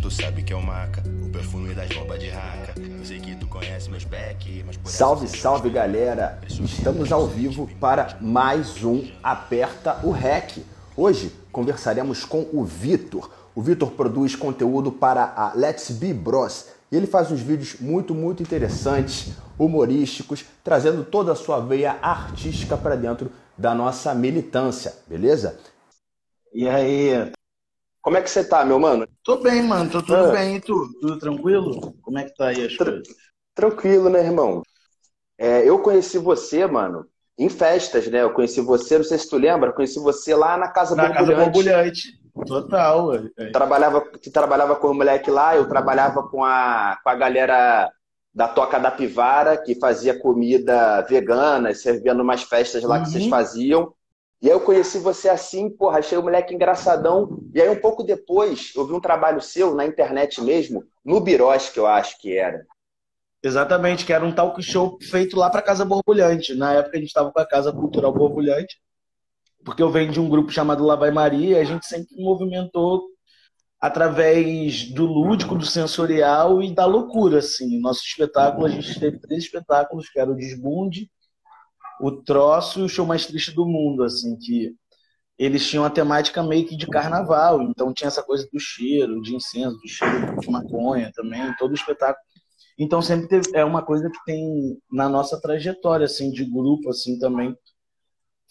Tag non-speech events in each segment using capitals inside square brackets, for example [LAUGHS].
tu sabe que é o maca, o perfume das bombas de raca. Eu sei que tu conhece meus back, mas por Salve, salve galera! Estamos ao vivo para mais um Aperta o REC. Hoje conversaremos com o Vitor. O Vitor produz conteúdo para a Let's Be Bros. E ele faz uns vídeos muito, muito interessantes, humorísticos, trazendo toda a sua veia artística para dentro da nossa militância, beleza? E aí, como é que você tá, meu mano? Tô bem, mano. Tô tudo ah. bem. E tu? Tudo tranquilo? Como é que tá aí as coisas? Tranquilo, né, irmão? É, eu conheci você, mano, em festas, né? Eu conheci você, não sei se tu lembra, conheci você lá na Casa na Borbulhante. Casa Borbulhante. Total. É. Trabalhava, tu trabalhava com o moleque lá, eu trabalhava com a, com a galera da Toca da Pivara, que fazia comida vegana, servindo umas festas lá uhum. que vocês uhum. faziam. E aí eu conheci você assim, porra, achei o moleque engraçadão. E aí um pouco depois, eu vi um trabalho seu na internet mesmo, no Birós, que eu acho que era. Exatamente, que era um talk show feito lá para Casa Borbulhante. Na época a gente estava com a Casa Cultural Borbulhante, porque eu venho de um grupo chamado Lá Vai Maria, a gente sempre movimentou através do lúdico, do sensorial e da loucura, assim. Nosso espetáculo, a gente teve três espetáculos, que era o Desbunde, o troço e o show mais triste do mundo, assim, que eles tinham a temática meio que de carnaval, então tinha essa coisa do cheiro, de incenso, do cheiro de maconha também, todo o espetáculo. Então sempre teve, é uma coisa que tem na nossa trajetória, assim, de grupo, assim, também,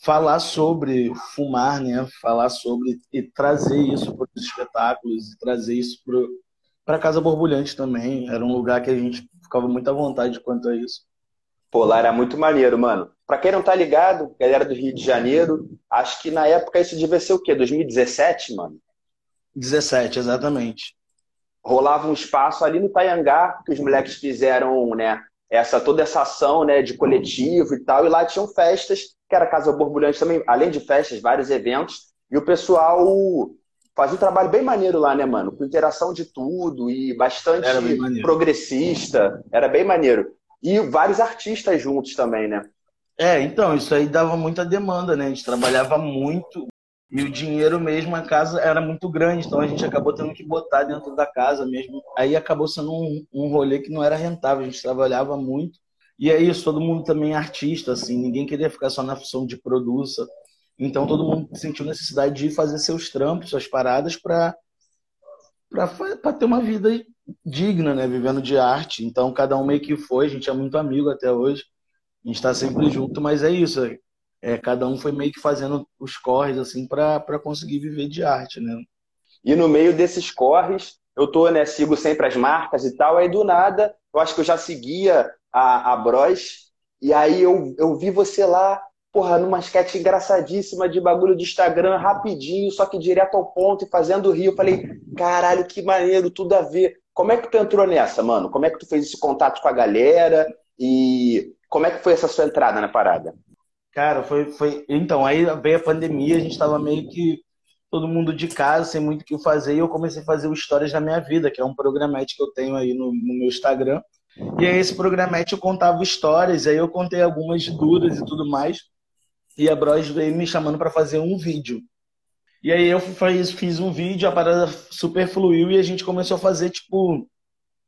falar sobre fumar, né, falar sobre e trazer isso para os espetáculos, e trazer isso para Casa Borbulhante também, era um lugar que a gente ficava muito à vontade quanto a isso. Pô, lá era muito maneiro, mano. Pra quem não tá ligado, galera do Rio de Janeiro, acho que na época isso devia ser o quê? 2017, mano? 17, exatamente. Rolava um espaço ali no Taiangá, que os moleques fizeram, né, essa, toda essa ação, né, de coletivo e tal, e lá tinham festas, que era Casa Borbulhante também, além de festas, vários eventos, e o pessoal fazia um trabalho bem maneiro lá, né, mano? Com interação de tudo e bastante progressista, era bem maneiro. E vários artistas juntos também, né? É, então, isso aí dava muita demanda, né? A gente trabalhava muito e o dinheiro mesmo, a casa era muito grande, então a gente acabou tendo que botar dentro da casa mesmo. Aí acabou sendo um, um rolê que não era rentável, a gente trabalhava muito. E é isso, todo mundo também é artista, assim, ninguém queria ficar só na função de produça. Então todo mundo sentiu necessidade de fazer seus trampos, suas paradas para para ter uma vida digna, né? Vivendo de arte. Então, cada um meio que foi, a gente é muito amigo até hoje. A gente está sempre junto, mas é isso. É, cada um foi meio que fazendo os corres, assim, para conseguir viver de arte, né? E no meio desses corres, eu tô, né, sigo sempre as marcas e tal, aí do nada, eu acho que eu já seguia a, a Bros, e aí eu, eu vi você lá, porra, numa sketch engraçadíssima de bagulho de Instagram, rapidinho, só que direto ao ponto e fazendo rio. Eu falei, caralho, que maneiro, tudo a ver. Como é que tu entrou nessa, mano? Como é que tu fez esse contato com a galera? E como é que foi essa sua entrada na parada? Cara, foi. foi... Então, aí veio a pandemia, a gente tava meio que todo mundo de casa, sem muito o que fazer, e eu comecei a fazer o Histórias da Minha Vida, que é um programete que eu tenho aí no, no meu Instagram. E aí esse programete eu contava histórias, aí eu contei algumas duras e tudo mais. E a Bros veio me chamando para fazer um vídeo. E aí eu fiz, fiz um vídeo, a parada super fluiu e a gente começou a fazer, tipo,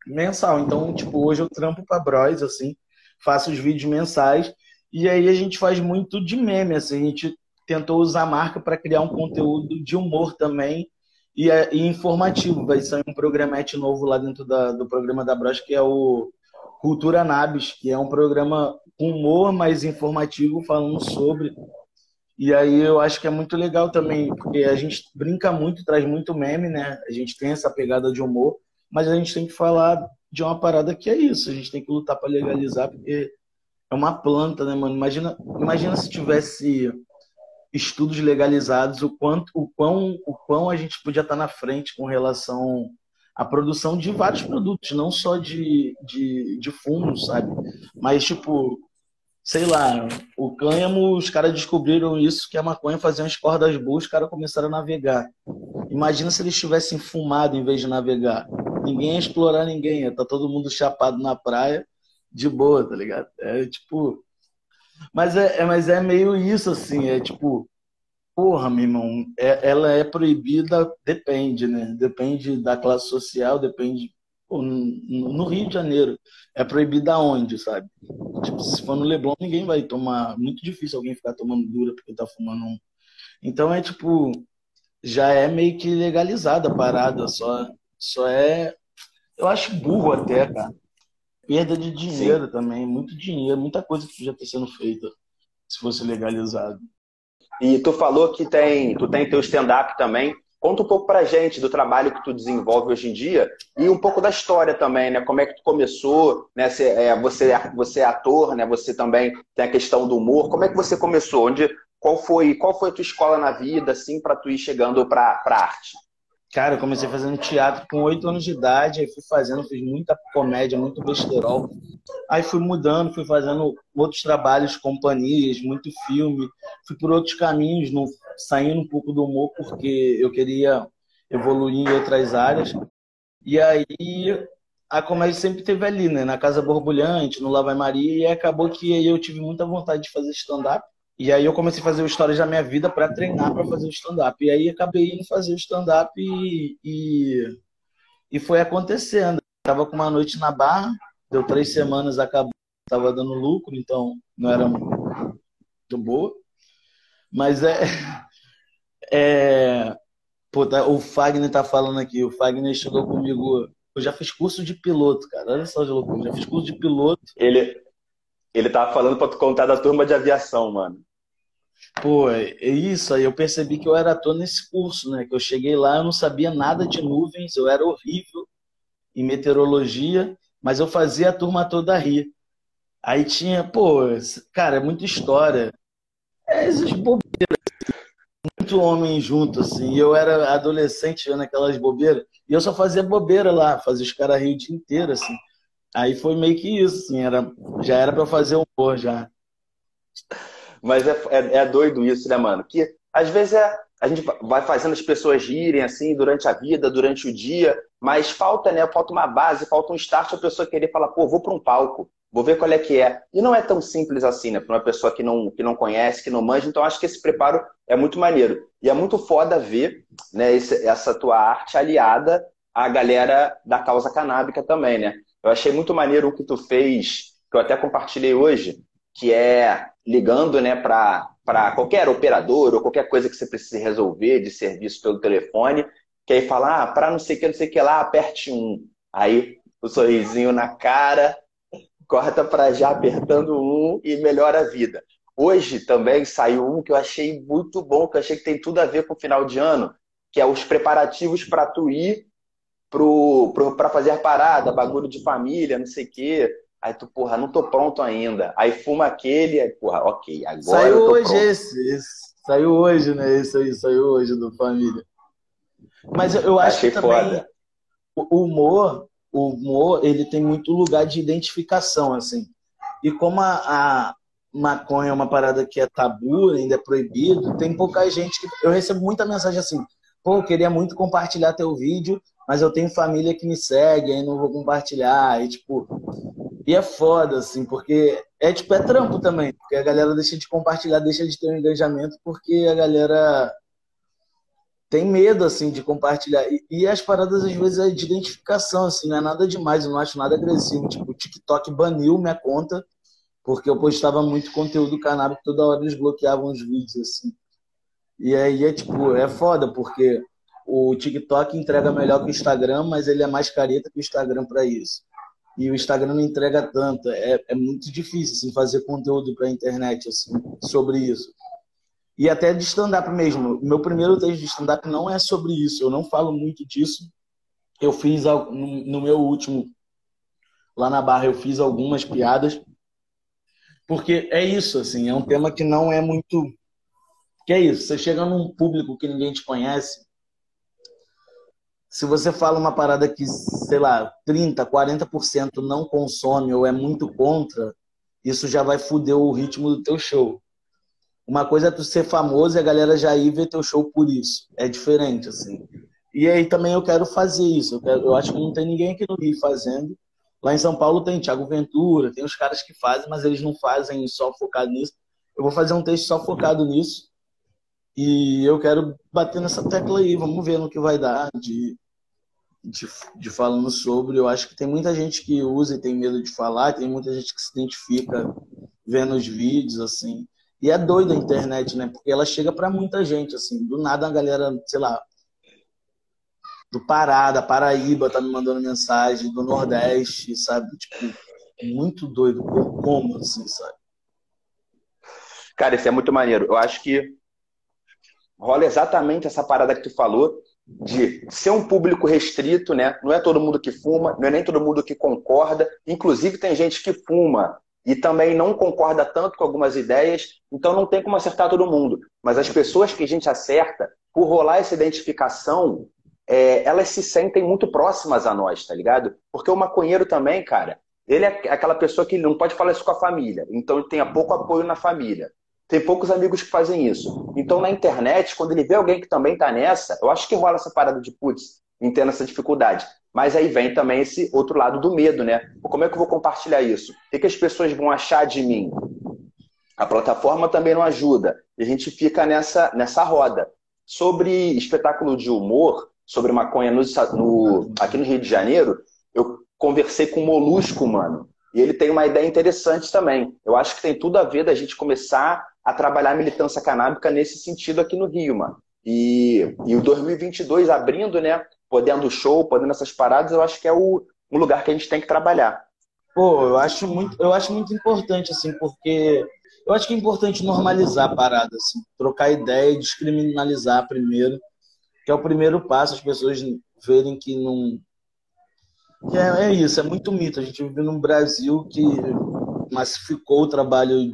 mensal. Então, tipo, hoje eu trampo pra Bros, assim, faço os vídeos mensais. E aí a gente faz muito de meme, assim, a gente tentou usar a marca para criar um conteúdo de humor também e, é, e informativo. Vai ser um programete novo lá dentro da, do programa da Bros, que é o Cultura Nabis, que é um programa com humor, mais informativo, falando sobre e aí eu acho que é muito legal também, porque a gente brinca muito, traz muito meme, né? A gente tem essa pegada de humor, mas a gente tem que falar de uma parada que é isso, a gente tem que lutar para legalizar, porque é uma planta, né, mano? Imagina, imagina se tivesse estudos legalizados, o quanto, o quão, o quão a gente podia estar na frente com relação à produção de vários produtos, não só de, de, de fumo, sabe? Mas, tipo, sei lá, o cânhamo, os caras descobriram isso, que a maconha fazia umas cordas boas, os caras começaram a navegar. Imagina se eles tivessem fumado em vez de navegar. Ninguém ia explorar ninguém, ia tá todo mundo chapado na praia, de boa, tá ligado? É tipo. Mas é, é, mas é meio isso, assim, é tipo. Porra, meu irmão, é, ela é proibida, depende, né? Depende da classe social, depende. No, Rio de Janeiro, é proibida onde, sabe? Tipo, se for no Leblon, ninguém vai tomar. Muito difícil alguém ficar tomando dura porque tá fumando um. Então é tipo, já é meio que legalizada a parada, só, só é. Eu acho burro até, cara. Perda de dinheiro Sim. também, muito dinheiro, muita coisa que já está sendo feita se fosse legalizado. E tu falou que tem, tu tem teu stand-up também. Conta um pouco pra gente do trabalho que tu desenvolve hoje em dia e um pouco da história também, né? Como é que tu começou, né? Você é, você, é, você é ator, né? Você também tem a questão do humor. Como é que você começou? Onde, qual foi, qual foi a tua escola na vida, assim, para tu ir chegando pra, pra arte? Cara, eu comecei fazendo teatro com oito anos de idade, aí fui fazendo, fiz muita comédia, muito besterol. Aí fui mudando, fui fazendo outros trabalhos, companhias, muito filme. Fui por outros caminhos, no, saindo um pouco do humor, porque eu queria evoluir em outras áreas. E aí a comédia sempre teve ali, né? Na Casa Borbulhante, no Lá Vai Maria, e acabou que aí eu tive muita vontade de fazer stand-up. E aí eu comecei a fazer Histórias da Minha Vida para treinar para fazer o stand-up. E aí acabei indo fazer o stand-up e, e, e, foi acontecendo. Tava com uma noite na barra, deu três semanas, acabou, tava dando lucro, então não era muito boa. Mas é. [LAUGHS] é pô, tá, o Fagner tá falando aqui, o Fagner chegou comigo. Eu já fiz curso de piloto, cara. Olha só de loucura. Já fiz curso de piloto. Ele, ele tava falando para tu contar da turma de aviação, mano. Pô, é isso aí eu percebi que eu era ator nesse curso, né? Que eu cheguei lá, eu não sabia nada de nuvens, eu era horrível em meteorologia, mas eu fazia a turma toda rir. Aí tinha, pô, cara, é muita história. É essas bobeiras, muito homem junto, assim. Eu era adolescente vendo aquelas bobeiras, e eu só fazia bobeira lá, fazia os caras rir o dia inteiro, assim. Aí foi meio que isso, assim, era, já era para fazer humor já. Mas é, é, é, doido isso, né, mano? Que às vezes é, a gente vai fazendo as pessoas rirem assim durante a vida, durante o dia, mas falta, né? Falta uma base, falta um start a pessoa querer falar, pô, vou para um palco, vou ver qual é que é. E não é tão simples assim, né? Para uma pessoa que não, que não conhece, que não manja, então acho que esse preparo é muito maneiro. E é muito foda ver né, esse, essa tua arte aliada à galera da causa canábica também, né? Eu achei muito maneiro o que tu fez, que eu até compartilhei hoje, que é ligando né, para qualquer operador ou qualquer coisa que você precise resolver de serviço pelo telefone, que aí fala, ah, para não sei o que, não sei o que lá, aperte um. Aí o sorrisinho na cara, corta para já apertando um e melhora a vida. Hoje também saiu um que eu achei muito bom, que eu achei que tem tudo a ver com o final de ano, que é os preparativos para tu ir para fazer a parada, bagulho de família, não sei o quê. Aí tu, porra, não tô pronto ainda. Aí fuma aquele, aí, porra, ok, agora. Saiu hoje pronto. esse, esse, Saiu hoje, né? Isso aí, saiu hoje do Família. Mas eu, acho Achei que também foda. o humor, o humor, ele tem muito lugar de identificação, assim. E como a, a maconha é uma parada que é tabu, ainda é proibido, tem pouca gente que. Eu recebo muita mensagem assim, pô, eu queria muito compartilhar teu vídeo, mas eu tenho família que me segue, aí não vou compartilhar. E, tipo, e é foda, assim, porque é tipo, é trampo também, porque a galera deixa de compartilhar, deixa de ter um engajamento, porque a galera tem medo, assim, de compartilhar. E, e, as paradas, às vezes, é de identificação, assim, não é nada demais, eu não acho nada agressivo. Tipo, o TikTok baniu minha conta, porque eu postava muito conteúdo canábico, toda hora eles bloqueavam os vídeos, assim. E aí é, tipo, é foda, porque o TikTok entrega melhor que o Instagram, mas ele é mais careta que o Instagram para isso e o Instagram não entrega tanto. É, é muito difícil assim, fazer conteúdo para a internet assim, sobre isso. E até de stand-up mesmo. Meu primeiro texto de stand-up não é sobre isso. Eu não falo muito disso. Eu fiz no meu último, lá na Barra, eu fiz algumas piadas. Porque é isso, assim, é um tema que não é muito. Que é isso, você chega num público que ninguém te conhece, se você fala uma parada que, sei lá, 30, 40% não consome ou é muito contra, isso já vai foder o ritmo do teu show. Uma coisa é tu ser famoso e a galera já ir ver teu show por isso. É diferente, assim. E aí também eu quero fazer isso. Eu, quero, eu acho que não tem ninguém aqui no Rio fazendo. Lá em São Paulo tem Thiago Ventura, tem os caras que fazem, mas eles não fazem só focado nisso. Eu vou fazer um texto só focado nisso E eu quero bater nessa tecla aí, vamos ver no que vai dar de, de, de falando sobre. Eu acho que tem muita gente que usa e tem medo de falar, tem muita gente que se identifica vendo os vídeos, assim. E é doido a internet, né? Porque ela chega para muita gente, assim. Do nada a galera, sei lá, do Pará, da Paraíba tá me mandando mensagem, do Nordeste, sabe? Tipo, muito doido. Como, assim, sabe? Cara, isso é muito maneiro. Eu acho que rola exatamente essa parada que tu falou de ser um público restrito, né? Não é todo mundo que fuma, não é nem todo mundo que concorda. Inclusive tem gente que fuma e também não concorda tanto com algumas ideias, então não tem como acertar todo mundo. Mas as pessoas que a gente acerta, por rolar essa identificação, é, elas se sentem muito próximas a nós, tá ligado? Porque o maconheiro também, cara, ele é aquela pessoa que não pode falar isso com a família, então ele tem pouco apoio na família. Tem poucos amigos que fazem isso. Então, na internet, quando ele vê alguém que também tá nessa, eu acho que rola essa parada de putz, entendo essa dificuldade. Mas aí vem também esse outro lado do medo, né? Como é que eu vou compartilhar isso? O que as pessoas vão achar de mim? A plataforma também não ajuda. E a gente fica nessa, nessa roda. Sobre espetáculo de humor, sobre maconha no, no, aqui no Rio de Janeiro, eu conversei com o Molusco, mano. E ele tem uma ideia interessante também. Eu acho que tem tudo a ver da gente começar a trabalhar a militância canábica nesse sentido aqui no Rio, mano. E, e o 2022 abrindo, né? Podendo show, podendo essas paradas, eu acho que é o, lugar que a gente tem que trabalhar. Pô, eu acho muito, eu acho muito importante, assim, porque eu acho que é importante normalizar a parada, assim, trocar ideia e descriminalizar primeiro, que é o primeiro passo, as pessoas verem que não. Que é, é isso, é muito mito. A gente vive num Brasil que massificou o trabalho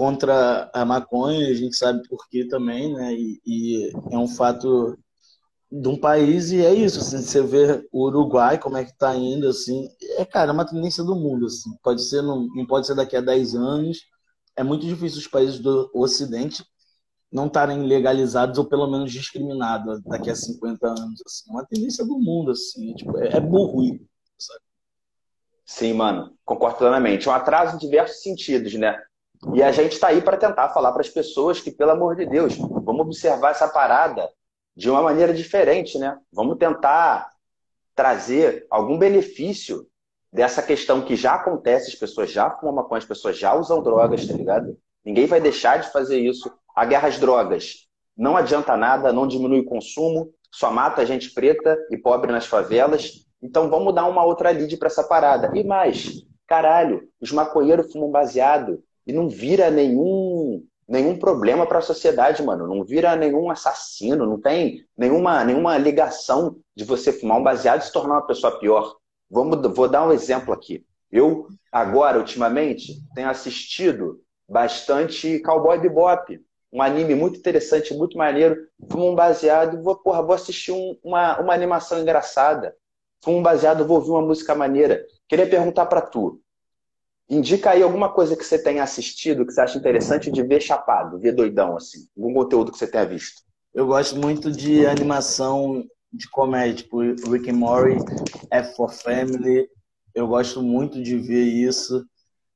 contra a maconha, a gente sabe por quê também, né? E, e, é um fato de um país e é isso, assim, você vê o Uruguai como é que tá indo, assim, é, cara, é uma tendência do mundo, assim, pode ser, não, não pode ser daqui a 10 anos, é muito difícil os países do Ocidente não estarem legalizados ou pelo menos discriminados daqui a 50 anos, assim, é uma tendência do mundo, assim, é, tipo, é, é burro, sabe? Sim, mano, concordo plenamente. É um atraso em diversos sentidos, né? E a gente está aí para tentar falar para as pessoas que, pelo amor de Deus, vamos observar essa parada de uma maneira diferente, né? Vamos tentar trazer algum benefício dessa questão que já acontece, as pessoas já fumam maconha, as pessoas já usam drogas, tá ligado? Ninguém vai deixar de fazer isso. A guerra às drogas não adianta nada, não diminui o consumo, só mata a gente preta e pobre nas favelas. Então vamos dar uma outra lide para essa parada. E mais, caralho, os maconheiros fumam baseado e não vira nenhum nenhum problema para a sociedade, mano. Não vira nenhum assassino, não tem nenhuma, nenhuma ligação de você fumar um baseado e se tornar uma pessoa pior. Vamos, vou dar um exemplo aqui. Eu, agora, ultimamente, tenho assistido bastante Cowboy Bebop, um anime muito interessante, muito maneiro. Fumo um baseado, vou, porra, vou assistir um, uma, uma animação engraçada. Fumo um baseado, vou ouvir uma música maneira. Queria perguntar para tu, Indica aí alguma coisa que você tenha assistido que você acha interessante de ver chapado, ver doidão, assim. Algum conteúdo que você tenha visto. Eu gosto muito de animação de comédia, tipo Rick and Morty, F for Family. Eu gosto muito de ver isso.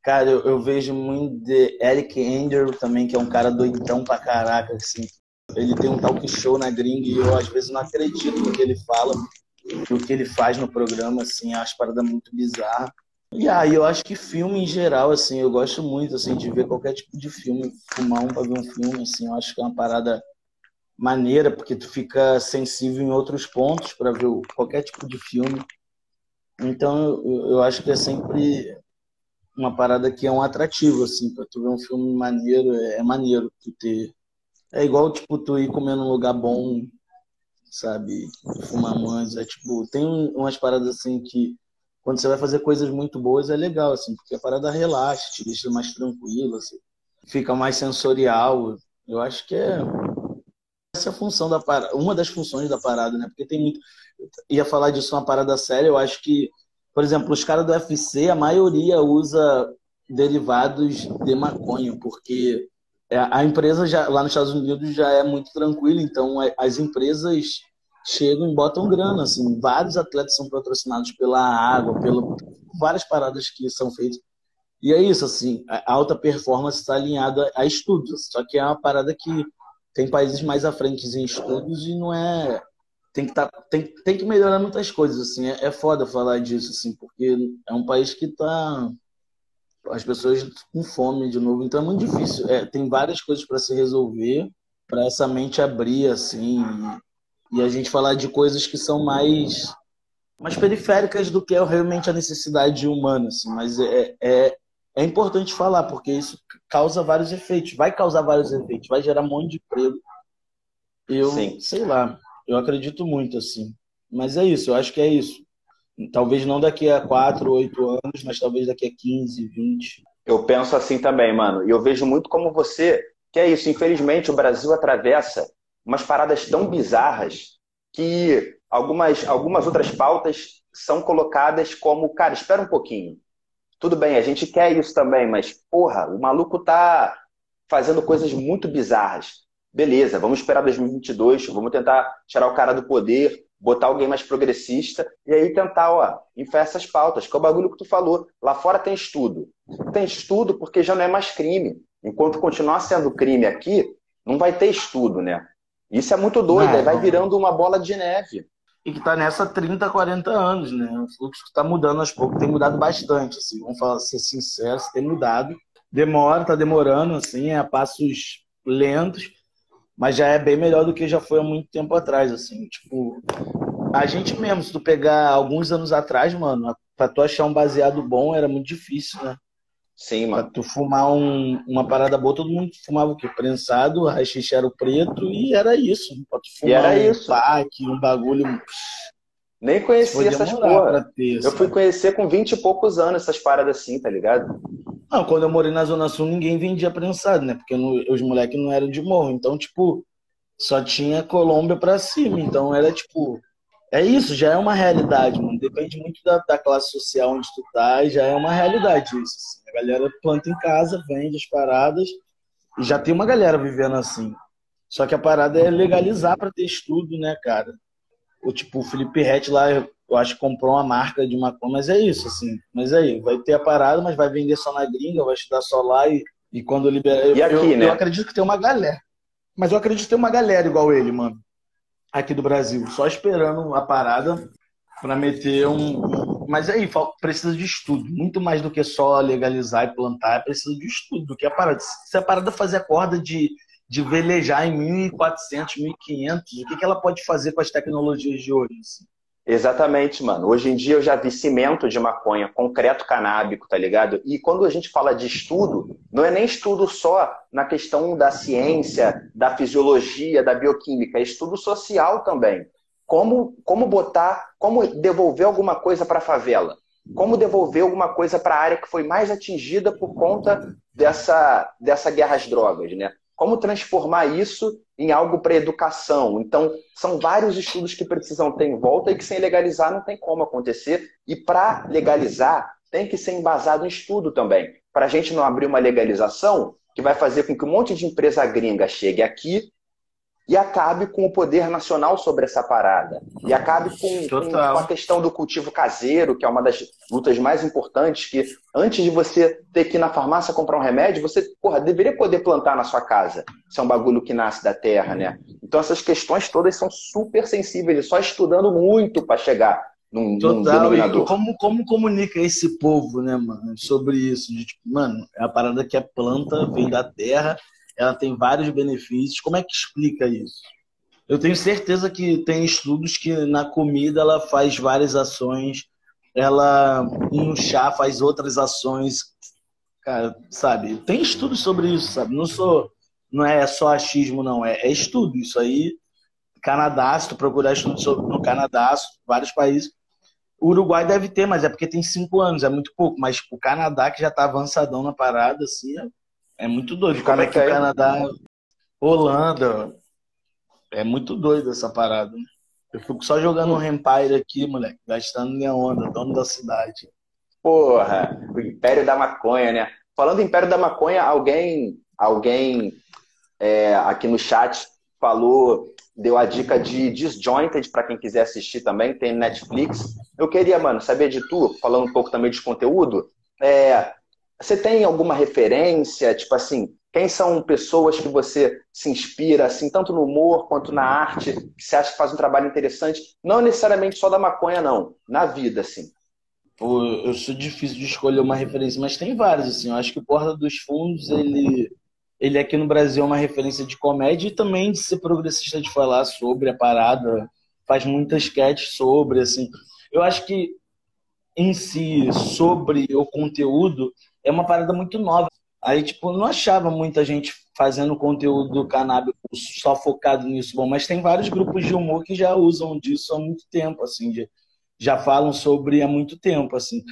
Cara, eu, eu vejo muito de Eric Andrew também, que é um cara doidão pra caraca, assim. Ele tem um talk show na gringa e eu às vezes não acredito no que ele fala, o que ele faz no programa, assim, acho parada muito bizarra. E aí eu acho que filme em geral, assim, eu gosto muito assim de ver qualquer tipo de filme, fumar um para ver um filme, assim, eu acho que é uma parada maneira, porque tu fica sensível em outros pontos para ver qualquer tipo de filme. Então eu, eu acho que é sempre uma parada que é um atrativo, assim, para tu ver um filme maneiro, é, é maneiro tu ter. É igual, tipo, tu ir comer num lugar bom, sabe? Fumar mães. É tipo, tem umas paradas assim que quando você vai fazer coisas muito boas é legal, assim, porque a parada relaxa, te deixa mais tranquilo, assim, fica mais sensorial. Eu acho que é essa função da parada, uma das funções da parada, né? Porque tem muito. Ia falar disso uma parada séria, eu acho que, por exemplo, os caras do UFC, a maioria usa derivados de maconha, porque é, a empresa já lá nos Estados Unidos já é muito tranquila, então é, as empresas chegam e botam grana, assim, vários atletas são patrocinados pela água, pelo várias paradas que são feitas. E é isso, assim, a alta performance está alinhada a estudos, só que é uma parada que tem países mais à frente em estudos e não é tem que tá, tem, tem que melhorar muitas coisas assim. É, é foda falar disso assim porque é um país que tá as pessoas com fome de novo. Então é muito difícil. É, tem várias coisas para se resolver para essa mente abrir assim e, a gente falar de coisas que são mais mais periféricas do que é realmente a necessidade humana assim mas é, é é importante falar, porque isso causa vários efeitos, vai causar vários efeitos, vai gerar um monte de emprego. Eu, Sim. sei lá, eu acredito muito assim. Mas é isso, eu acho que é isso. Talvez não daqui a 4, 8 anos, mas talvez daqui a 15, 20. Eu penso assim também, mano. E eu vejo muito como você, que é isso. Infelizmente, o Brasil atravessa umas paradas tão bizarras que algumas, algumas outras pautas são colocadas como, cara, espera um pouquinho. Tudo bem, a gente quer isso também, mas, porra, o maluco tá fazendo coisas muito bizarras. Beleza, vamos esperar 2022, vamos tentar tirar o cara do poder, botar alguém mais progressista e aí tentar, ó, enfiar essas pautas, que é o bagulho que tu falou. Lá fora tem estudo. Tem estudo porque já não é mais crime. Enquanto continuar sendo crime aqui, não vai ter estudo, né? Isso é muito doido, não, aí vai virando uma bola de neve e que está nessa 30, 40 anos, né? O fluxo está mudando aos poucos, tem mudado bastante, assim, vamos falar, ser sinceros, tem mudado. Demora, está demorando, assim, a passos lentos, mas já é bem melhor do que já foi há muito tempo atrás, assim, tipo, a gente mesmo, se tu pegar alguns anos atrás, mano, para tu achar um baseado bom era muito difícil, né? Sim, mano. Pra tu fumar um, uma parada boa, todo mundo fumava o quê? Prensado, o rachixe era o preto e era isso. Pra tu fumar e era um isso. pack, um bagulho. Nem conhecia essas porra. Ter, eu fui conhecer com 20 e poucos anos essas paradas assim, tá ligado? Não, quando eu morei na Zona Sul, ninguém vendia prensado, né? Porque no, os moleques não eram de morro. Então, tipo, só tinha Colômbia pra cima. Então era tipo. É isso, já é uma realidade, mano. Depende muito da, da classe social onde tu tá, já é uma realidade isso. Assim galera planta em casa, vende as paradas e já tem uma galera vivendo assim. Só que a parada é legalizar para ter estudo, né, cara? O tipo, o Felipe Rett lá, eu acho que comprou uma marca de maconha, mas é isso, assim. Mas aí, vai ter a parada, mas vai vender só na gringa, vai estudar só lá e, e quando liberar. E aqui, eu, né? Eu acredito que tem uma galera. Mas eu acredito que tem uma galera igual ele, mano. Aqui do Brasil, só esperando a parada para meter um, mas aí precisa de estudo, muito mais do que só legalizar e plantar, precisa de estudo, do que a parada. Se a parada fazer a corda de, de velejar em 1.400, 1.500, o que, que ela pode fazer com as tecnologias de hoje? Assim? Exatamente, mano. Hoje em dia eu já vi cimento de maconha, concreto canábico, tá ligado? E quando a gente fala de estudo, não é nem estudo só na questão da ciência, da fisiologia, da bioquímica, é estudo social também como, como botar, como devolver alguma coisa para a favela, como devolver alguma coisa para a área que foi mais atingida por conta dessa, dessa guerra às drogas, né? Como transformar isso em algo para educação. Então, são vários estudos que precisam ter em volta e que sem legalizar não tem como acontecer. E para legalizar, tem que ser embasado em estudo também. Para a gente não abrir uma legalização que vai fazer com que um monte de empresa gringa chegue aqui, e acabe com o poder nacional sobre essa parada. E acabe com, com, com, a questão do cultivo caseiro, que é uma das lutas mais importantes, que antes de você ter que ir na farmácia comprar um remédio, você porra, deveria poder plantar na sua casa. Isso é um bagulho que nasce da terra, né? Então essas questões todas são super sensíveis, só estudando muito para chegar num, Total, num. E como, como comunica esse povo, né, mano, sobre isso? De, tipo, mano, é a parada que é planta, vem da terra ela tem vários benefícios. Como é que explica isso? Eu tenho certeza que tem estudos que na comida ela faz várias ações, ela no chá faz outras ações, cara, sabe? Tem estudos sobre isso, sabe? Não sou, não é só achismo, não, é, é estudo. Isso aí, Canadá, se tu procurar estudos sobre no Canadá, vários países, o Uruguai deve ter, mas é porque tem cinco anos, é muito pouco. Mas o Canadá, que já tá avançadão na parada, assim, é muito doido. Como é que o Canadá, Holanda, é muito doido essa parada. Né? Eu fico só jogando um Empire aqui, moleque, gastando minha onda, dono da cidade. Porra, o Império da Maconha, né? Falando em Império da Maconha, alguém, alguém é, aqui no chat falou, deu a dica de Disjointed para quem quiser assistir também, tem Netflix. Eu queria, mano, saber de tu, falando um pouco também de conteúdo, é, você tem alguma referência, tipo assim, Quem são pessoas que você se inspira, assim, tanto no humor quanto na arte, que você acha que faz um trabalho interessante? Não necessariamente só da maconha, não. Na vida, assim. Pô, eu sou difícil de escolher uma referência, mas tem vários, assim. Eu acho que o Porta dos Fundos, ele, ele aqui no Brasil é uma referência de comédia e também de ser progressista de falar sobre a parada. Faz muitas sketches sobre, assim. Eu acho que em si, sobre o conteúdo, é uma parada muito nova. Aí, tipo, não achava muita gente fazendo conteúdo do cannabis só focado nisso. Bom, mas tem vários grupos de humor que já usam disso há muito tempo, assim, de, já falam sobre há muito tempo, assim.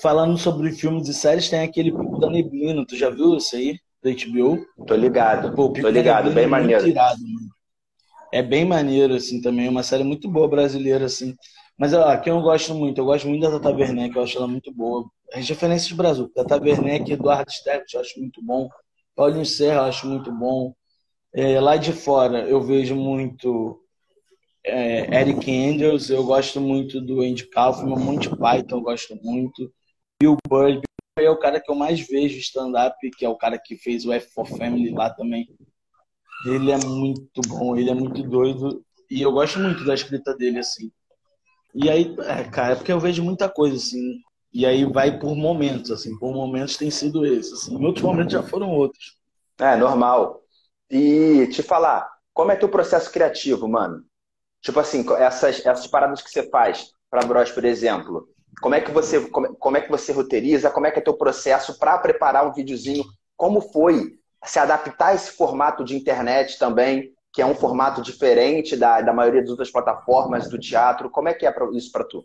Falando sobre filmes e séries, tem aquele Pico da Neblina. Tu já viu isso aí? Da HBO? Tô ligado. Pô, Tô ligado, bem é maneiro. Irado, é bem maneiro, assim, também. É uma série muito boa brasileira, assim. Mas ó, que eu gosto muito, eu gosto muito da Tata Werneck, eu acho ela muito boa. As referências do Brasil, Tata Werneck, Eduardo Sterbit, eu acho muito bom. Paulinho Serra, eu acho muito bom. É, lá de fora, eu vejo muito é, Eric Andrews, eu gosto muito do Andy Kaufman, Monty Python, eu gosto muito. Bill Burr, Bill Burr é o cara que eu mais vejo stand-up, que é o cara que fez o F for Family lá também. Ele é muito bom, ele é muito doido. E eu gosto muito da escrita dele, assim. E aí, é, cara, é porque eu vejo muita coisa, assim. E aí vai por momentos, assim. Por momentos tem sido esse, assim. Em outros momentos já foram outros. É, normal. E te falar, como é teu processo criativo, mano? Tipo assim, essas, essas paradas que você faz para Bros, por exemplo. Como é que você como, como é que você roteiriza? Como é que é teu processo para preparar um videozinho? Como foi se adaptar a esse formato de internet também? Que é um formato diferente da, da maioria das outras plataformas do teatro. Como é que é isso para tu?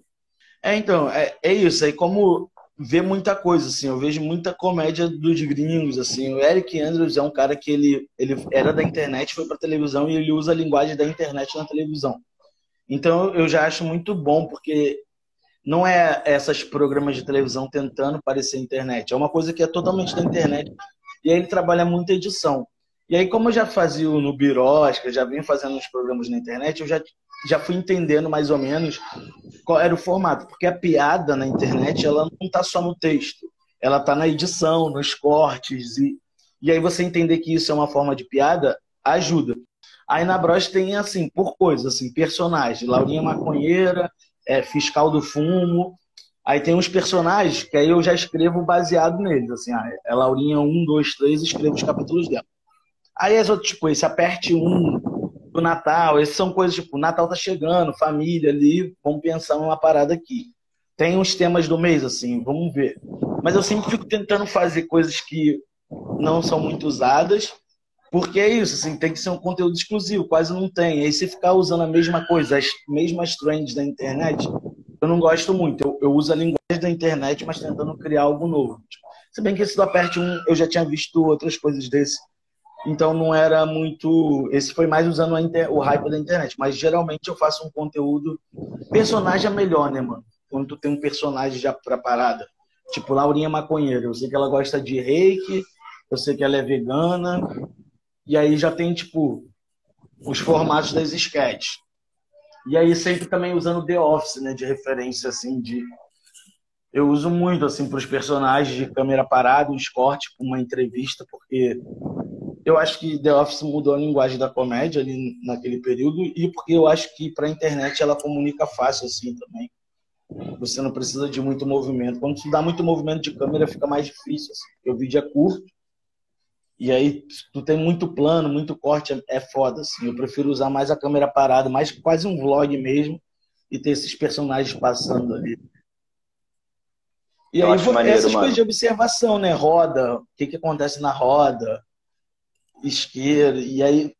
É, então, é, é isso. Aí como ver muita coisa, assim, eu vejo muita comédia dos gringos, assim. O Eric Andrews é um cara que ele, ele era da internet, foi para televisão e ele usa a linguagem da internet na televisão. Então eu já acho muito bom, porque não é essas programas de televisão tentando parecer internet, é uma coisa que é totalmente da internet. E aí ele trabalha muita edição. E aí, como eu já fazia no Birosca, já vim fazendo uns programas na internet, eu já, já fui entendendo mais ou menos qual era o formato. Porque a piada na internet, ela não está só no texto. Ela está na edição, nos cortes. E, e aí você entender que isso é uma forma de piada, ajuda. Aí na Bros tem, assim, por coisas, assim, personagens. Laurinha Maconheira, é, Fiscal do Fumo. Aí tem uns personagens que aí eu já escrevo baseado neles. Assim, ah, é Laurinha 1, 2, 3, escrevo os capítulos dela. Aí as outras, tipo, esse aperte um do Natal, esses são coisas tipo, Natal tá chegando, família ali, vamos pensar numa parada aqui. Tem uns temas do mês, assim, vamos ver. Mas eu sempre fico tentando fazer coisas que não são muito usadas, porque é isso, assim, tem que ser um conteúdo exclusivo, quase não tem. Aí se ficar usando a mesma coisa, as mesmas trends da internet, eu não gosto muito. Eu, eu uso a linguagem da internet, mas tentando criar algo novo. Se bem que esse do aperte um, eu já tinha visto outras coisas desse então não era muito. Esse foi mais usando inter... o hype da internet. Mas geralmente eu faço um conteúdo. Personagem é melhor, né, mano? Quando tu tem um personagem já preparado. Tipo Laurinha Maconheira. Eu sei que ela gosta de reiki, eu sei que ela é vegana. E aí já tem, tipo, os formatos das sketches. E aí sempre também usando The Office, né? De referência, assim, de. Eu uso muito, assim, para os personagens de câmera parada, os cortes, uma entrevista, porque eu acho que The Office mudou a linguagem da comédia ali naquele período e porque eu acho que para a internet ela comunica fácil assim também. Você não precisa de muito movimento. Quando tu dá muito movimento de câmera fica mais difícil. Assim. O vídeo é curto e aí tu tem muito plano, muito corte, é, é foda. Assim. Eu prefiro usar mais a câmera parada, mais quase um vlog mesmo e ter esses personagens passando ali. E eu aí maneiro, essas mano. coisas de observação, né? Roda, o que, que acontece na roda, isqueiro, e aí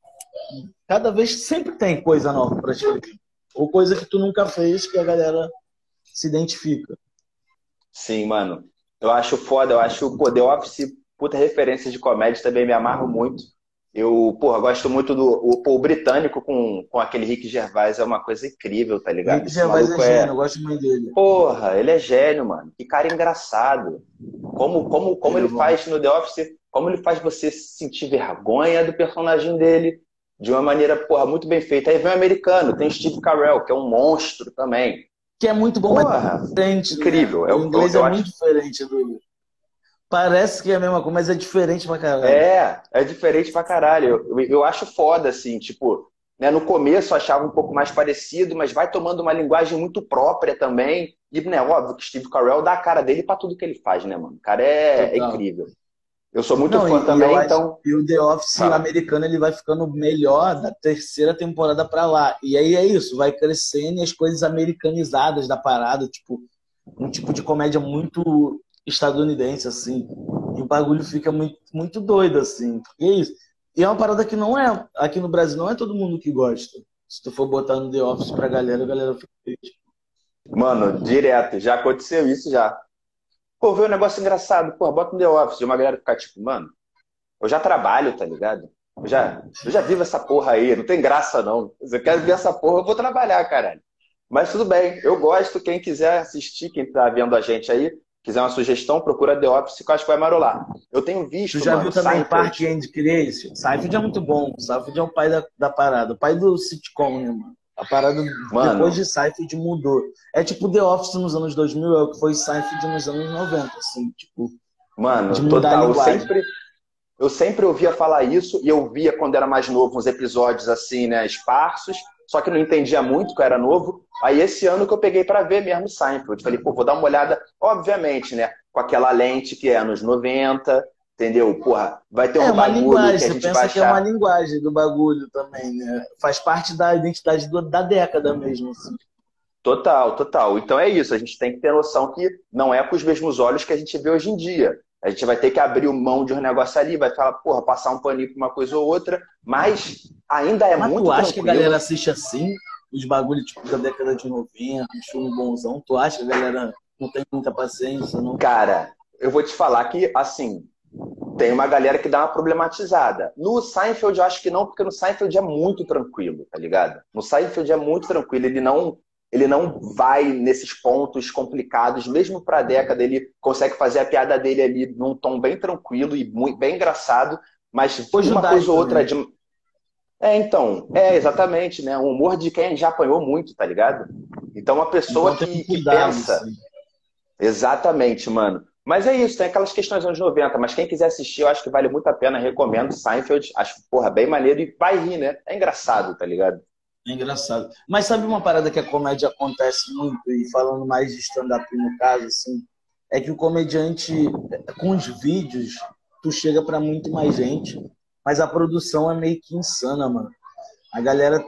cada vez sempre tem coisa nova para escrever. Ou coisa que tu nunca fez que a galera se identifica. Sim, mano. Eu acho foda, eu acho o The Office, puta referência de comédia, também me amarro muito. Eu, porra, gosto muito do o, o britânico com, com aquele Rick Gervais, é uma coisa incrível, tá ligado? Rick Gervais é, é gênio, eu gosto muito dele. Porra, ele é gênio, mano. Que cara engraçado. Como, como, como ele, ele é faz no The Office como ele faz você sentir vergonha do personagem dele de uma maneira, porra, muito bem feita. Aí vem o americano, tem Steve Carell, que é um monstro também. Que é muito bom, porra, mas diferente. Incrível. É o inglês é acho... muito diferente do... Parece que é a mesma coisa, mas é diferente pra caralho. É, é diferente pra caralho. Eu, eu acho foda, assim, tipo, né, no começo eu achava um pouco mais parecido, mas vai tomando uma linguagem muito própria também. E, né, óbvio que Steve Carell dá a cara dele pra tudo que ele faz, né, mano? O cara é, é incrível. Eu sou muito Não, fã e, também, e então. E o The Office Fala. americano ele vai ficando melhor da terceira temporada para lá. E aí é isso, vai crescendo e as coisas americanizadas da parada, tipo, um tipo de comédia muito estadunidense, assim. E o bagulho fica muito, muito doido, assim. E é isso. E é uma parada que não é. Aqui no Brasil não é todo mundo que gosta. Se tu for botar no The Office pra galera, a galera fica triste. Mano, direto, já aconteceu isso já. Pô, veio um negócio engraçado, pô, bota no The Office, e uma galera ficar tipo, mano, eu já trabalho, tá ligado? Eu já, eu já vivo essa porra aí, não tem graça não. Se eu quero ver essa porra, eu vou trabalhar, caralho. Mas tudo bem, eu gosto. Quem quiser assistir, quem tá vendo a gente aí, quiser uma sugestão, procura The Office que eu acho que vai marolar. Eu tenho visto. Tu já mano, viu também Park and Creation? Seinfeld é muito bom. Seinfeld é o pai da, da parada, o pai do sitcom, né, mano? A parada Mano. depois de Seinfeld mudou. É tipo The Office nos anos 2000, é o que foi Seinfeld nos anos 90, assim, tipo. Mano, total. Eu sempre, eu sempre ouvia falar isso e eu via quando era mais novo uns episódios assim, né, esparsos, só que não entendia muito que eu era novo. Aí esse ano que eu peguei para ver mesmo Seinfeld. Falei, pô, vou dar uma olhada, obviamente, né, com aquela lente que é anos 90, Entendeu? Porra, vai ter um é uma bagulho linguagem, que a gente você pensa vai achar... que é uma linguagem do bagulho também, né? Faz parte da identidade do, da década mesmo, assim. Total, total. Então é isso, a gente tem que ter noção que não é com os mesmos olhos que a gente vê hoje em dia. A gente vai ter que abrir mão de um negócio ali, vai falar, porra, passar um paninho pra uma coisa ou outra, mas ainda é mas muito. Tu acha tranquilo. que a galera assiste assim, os bagulhos tipo da década de 90, um filme bonzão? Tu acha que a galera não tem muita paciência, não? Cara, eu vou te falar que, assim, tem uma galera que dá uma problematizada. No Seinfeld, eu acho que não, porque no Seinfeld é muito tranquilo, tá ligado? No Seinfeld é muito tranquilo, ele não ele não vai nesses pontos complicados, mesmo para a década, ele consegue fazer a piada dele ali num tom bem tranquilo e muito, bem engraçado, mas Foi uma coisa ou outra de. É, então, é exatamente, né? O humor de quem já apanhou muito, tá ligado? Então, uma pessoa então, que, que pensa. Sim. Exatamente, mano. Mas é isso, tem aquelas questões dos anos 90, mas quem quiser assistir, eu acho que vale muito a pena, recomendo Seinfeld, acho, porra, bem maneiro e vai rir, né? É engraçado, tá ligado? É engraçado. Mas sabe uma parada que a comédia acontece muito, e falando mais de stand-up no caso, assim, é que o comediante, com os vídeos, tu chega para muito mais gente, mas a produção é meio que insana, mano. A galera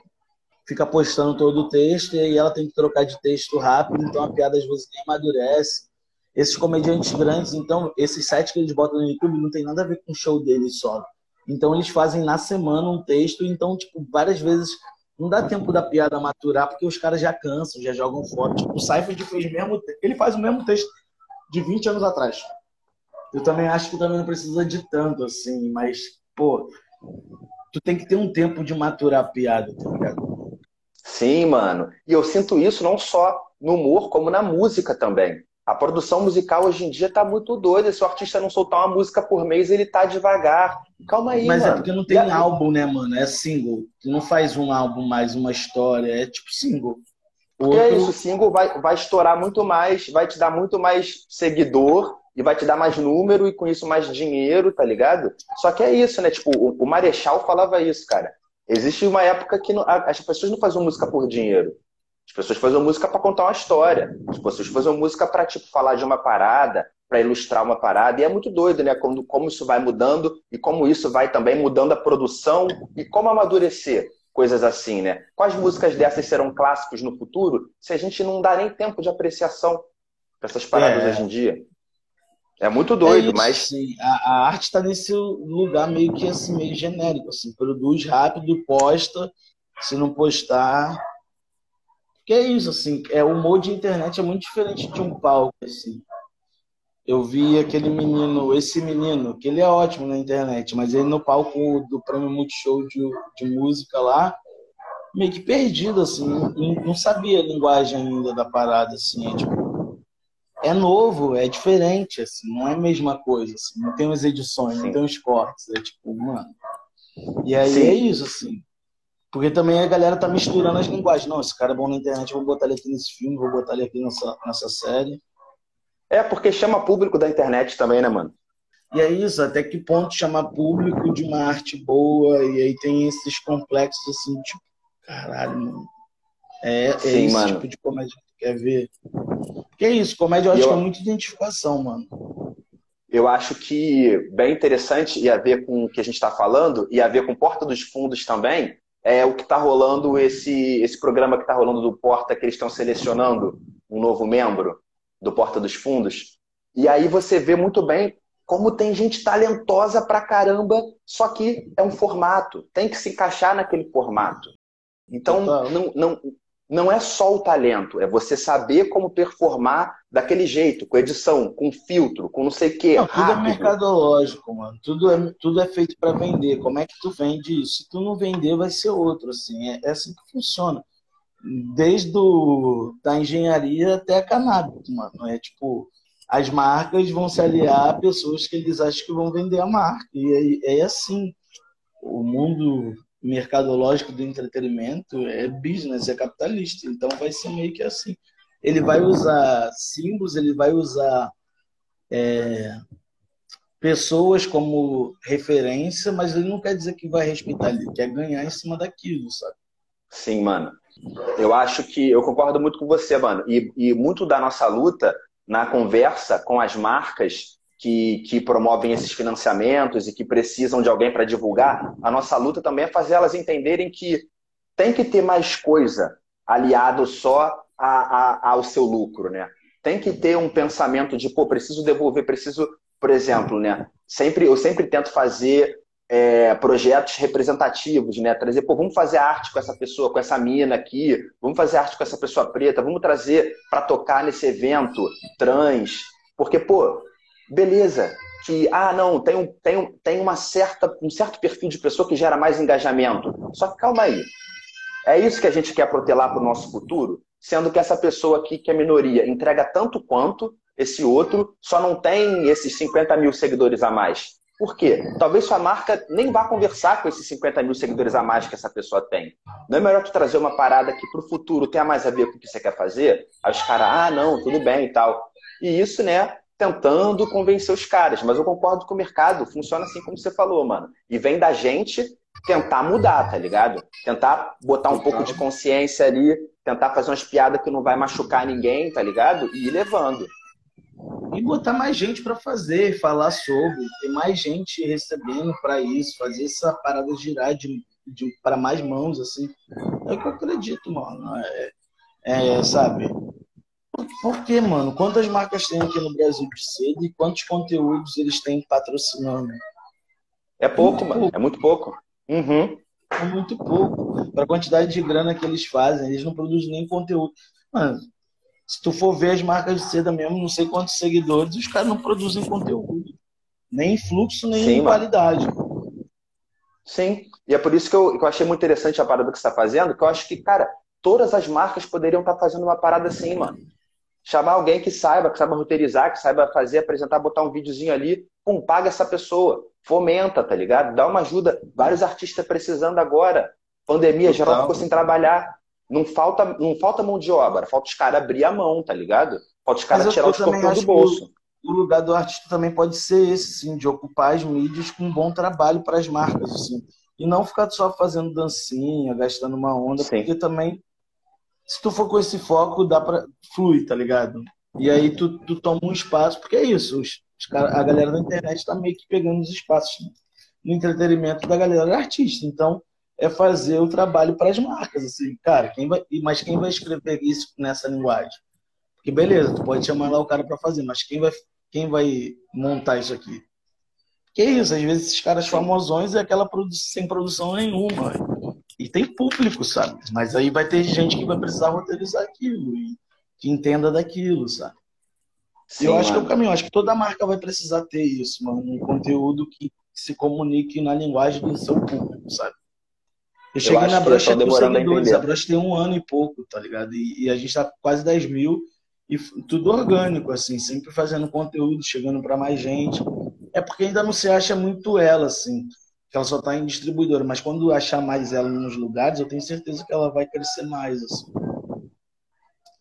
fica postando todo o texto e ela tem que trocar de texto rápido, então a piada às vezes nem amadurece esses comediantes grandes, então, esses sites que eles botam no YouTube não tem nada a ver com o show deles só. Então, eles fazem na semana um texto, então, tipo, várias vezes não dá tempo da piada maturar, porque os caras já cansam, já jogam fora. Tipo, o Seifert fez mesmo, ele faz o mesmo texto de 20 anos atrás. Eu também acho que também não precisa de tanto, assim, mas, pô, tu tem que ter um tempo de maturar a piada, tá ligado? Sim, mano. E eu sinto isso não só no humor, como na música também. A produção musical hoje em dia tá muito doida. Se o artista não soltar uma música por mês, ele tá devagar. Calma aí, Mas é mano. é porque não tem álbum, né, mano? É single. Tu não faz um álbum mais uma história. É tipo single. Outro... É isso, o single vai, vai estourar muito mais, vai te dar muito mais seguidor e vai te dar mais número e com isso mais dinheiro, tá ligado? Só que é isso, né? Tipo, o, o Marechal falava isso, cara. Existe uma época que não, as pessoas não faziam música por dinheiro. As pessoas fazem música para contar uma história. As pessoas fazem música para tipo falar de uma parada, para ilustrar uma parada. E é muito doido, né? Como, como isso vai mudando e como isso vai também mudando a produção e como amadurecer coisas assim, né? Quais músicas dessas serão clássicos no futuro se a gente não dá nem tempo de apreciação para essas paradas é. hoje em dia? É muito doido, é isso, mas. Sim. A, a arte está nesse lugar meio que assim, meio genérico. Assim, produz rápido, posta. Se não postar, que é isso, assim, é, o humor de internet é muito diferente de um palco, assim. Eu vi aquele menino, esse menino, que ele é ótimo na internet, mas ele no palco do Prêmio Multishow de, de música lá, meio que perdido, assim, não, sabia a linguagem ainda da parada, assim, é tipo, é novo, é diferente, assim, não é a mesma coisa, assim, não tem as edições, Sim. não tem os cortes, é tipo, mano. E aí Sim. é isso, assim. Porque também a galera tá misturando as linguagens. Não, esse cara é bom na internet, vou botar ele aqui nesse filme, vou botar ele aqui nessa, nessa série. É, porque chama público da internet também, né, mano? E é isso, até que ponto chamar público de uma arte boa, e aí tem esses complexos assim, tipo, caralho, mano. É, é Sim, esse mano. tipo de comédia que tu quer ver. Que é isso, comédia eu acho eu... que é muita identificação, mano. Eu acho que bem interessante e a ver com o que a gente está falando, e a ver com Porta dos Fundos também, é o que está rolando, esse, esse programa que está rolando do Porta, que eles estão selecionando um novo membro do Porta dos Fundos. E aí você vê muito bem como tem gente talentosa pra caramba, só que é um formato, tem que se encaixar naquele formato. Então, não, não, não é só o talento, é você saber como performar daquele jeito, com edição, com filtro, com não sei o quê. Não, tudo é mercadológico, mano. Tudo é, tudo é feito para vender. Como é que tu vende isso? Se tu não vender, vai ser outro, assim. É, é assim que funciona. Desde do, da engenharia até a cannabis, mano. É tipo, as marcas vão se aliar a pessoas que eles acham que vão vender a marca. E é, é assim. O mundo mercadológico do entretenimento é business, é capitalista. Então vai ser meio que assim. Ele vai usar símbolos, ele vai usar é, pessoas como referência, mas ele não quer dizer que vai respeitar, ele quer ganhar em cima daquilo, sabe? Sim, mano. Eu acho que eu concordo muito com você, mano. E, e muito da nossa luta na conversa com as marcas que, que promovem esses financiamentos e que precisam de alguém para divulgar, a nossa luta também é fazer elas entenderem que tem que ter mais coisa aliado só a, a, ao seu lucro, né? Tem que ter um pensamento de, pô, preciso devolver, preciso, por exemplo, né? Sempre, eu sempre tento fazer é, projetos representativos, né? Trazer, pô, vamos fazer arte com essa pessoa, com essa mina aqui, vamos fazer arte com essa pessoa preta, vamos trazer para tocar nesse evento trans, porque, pô, beleza, que, ah, não, tem, um, tem, um, tem uma certa, um certo perfil de pessoa que gera mais engajamento. Só que calma aí. É isso que a gente quer protelar para o nosso futuro? Sendo que essa pessoa aqui, que é minoria, entrega tanto quanto esse outro, só não tem esses 50 mil seguidores a mais. Por quê? Talvez sua marca nem vá conversar com esses 50 mil seguidores a mais que essa pessoa tem. Não é melhor tu trazer uma parada que para o futuro tenha mais a ver com o que você quer fazer? Aí os caras, ah, não, tudo bem e tal. E isso, né, tentando convencer os caras. Mas eu concordo com o mercado, funciona assim como você falou, mano. E vem da gente tentar mudar, tá ligado? Tentar botar um pouco de consciência ali, tentar fazer umas piadas que não vai machucar ninguém, tá ligado? E ir levando. E botar mais gente para fazer, falar sobre, ter mais gente recebendo para isso, fazer essa parada girar de, de para mais mãos, assim. É o que eu acredito, mano. É, é sabe? Porque, mano, quantas marcas tem aqui no Brasil de cedo e quantos conteúdos eles têm patrocinando? É pouco, mano. Pouco. É muito pouco. Uhum. É muito pouco. Para a quantidade de grana que eles fazem, eles não produzem nem conteúdo. Mano, se tu for ver as marcas de seda mesmo, não sei quantos seguidores, os caras não produzem conteúdo. Nem em fluxo, nem Sim, qualidade. Sim. E é por isso que eu, que eu achei muito interessante a parada que você está fazendo, que eu acho que, cara, todas as marcas poderiam estar tá fazendo uma parada assim, mano. Chamar alguém que saiba, que saiba roteirizar, que saiba fazer, apresentar, botar um videozinho ali, pum, paga essa pessoa. Fomenta, tá ligado? Dá uma ajuda. Vários artistas precisando agora. Pandemia, Total. geral ficou sem trabalhar. Não falta, não falta mão de obra, falta os caras abrir a mão, tá ligado? Falta os caras tirar o escorpião do bolso. O lugar do artista também pode ser esse, sim, de ocupar as mídias com um bom trabalho para as marcas, assim. E não ficar só fazendo dancinha, gastando uma onda, sim. porque também se tu for com esse foco, dá pra fluir, tá ligado? E aí tu, tu toma um espaço, porque é isso, os, os a galera da internet tá meio que pegando os espaços no entretenimento da galera artista. Então, é fazer o trabalho para as marcas, assim, cara, quem vai, mas quem vai escrever isso nessa linguagem? Porque beleza, tu pode chamar lá o cara para fazer, mas quem vai, quem vai montar isso aqui? Que isso, às vezes esses caras famosões é aquela produ sem produção nenhuma. E tem público, sabe? Mas aí vai ter gente que vai precisar roteirizar aquilo e que entenda daquilo, sabe? Sim, eu acho que é o caminho, acho que toda marca vai precisar ter isso, mano, um conteúdo que se comunique na linguagem do seu público, sabe? Eu cheguei eu na brocha com seguidores, a, a tem um ano e pouco, tá ligado? E, e, a gente tá quase 10 mil e tudo orgânico, assim, sempre fazendo conteúdo, chegando para mais gente. É porque ainda não se acha muito ela, assim ela só está em distribuidora, mas quando achar mais ela nos lugares, eu tenho certeza que ela vai crescer mais. Assim.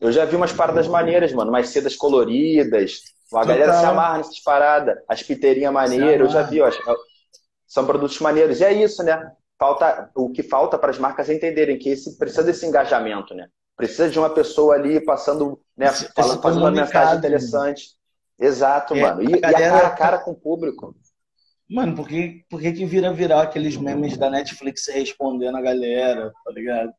Eu já vi umas paradas maneiras, mano, mais sedas coloridas, A galera se amarra nessas paradas. As piteirinhas maneiras, eu já vi, ó, são produtos maneiros. E é isso, né? Falta, o que falta para as marcas entenderem que esse, precisa desse engajamento, né? Precisa de uma pessoa ali passando, né, falando, fazendo uma mensagem interessante. Exato, é, mano. E, a, galera... e a cara a cara com o público. Mano, por que, por que, que vira viral aqueles memes da Netflix respondendo a galera, tá ligado?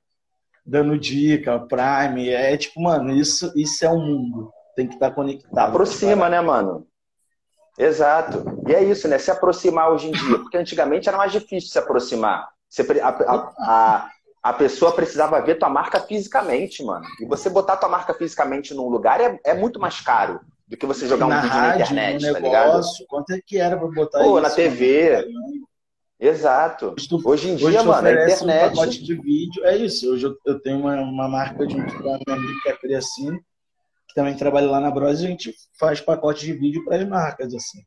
Dando dica, Prime. É tipo, mano, isso, isso é o mundo. Tem que estar tá conectado. Aproxima, né, mano? Exato. E é isso, né? Se aproximar hoje em dia. Porque antigamente era mais difícil se aproximar. Você, a, a, a, a pessoa precisava ver tua marca fisicamente, mano. E você botar tua marca fisicamente num lugar é, é muito mais caro do que você jogar na um vídeo rádio, na internet, no tá ligado? Quanto é que era pra botar Pô, isso? na TV. Exato. Hoje em dia, hoje mano, a internet. Um pacote de vídeo. É isso. Hoje eu, eu tenho uma, uma marca de um com a minha amiga que é a Criacine, que também trabalha lá na Bros, a gente faz pacote de vídeo para as marcas, assim.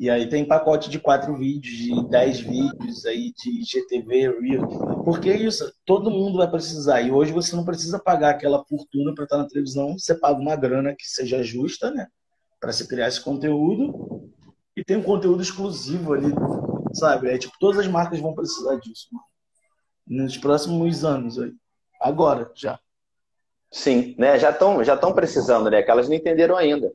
E aí tem pacote de quatro vídeos, de dez vídeos aí de GTV, Reel. Porque isso, todo mundo vai precisar. E hoje você não precisa pagar aquela fortuna para estar na televisão. Você paga uma grana que seja justa, né? Para você criar esse conteúdo. E tem um conteúdo exclusivo ali, sabe? É tipo, todas as marcas vão precisar disso, mano. Nos próximos anos aí. Agora, já. Sim, né? Já estão já precisando, né? Que elas não entenderam ainda.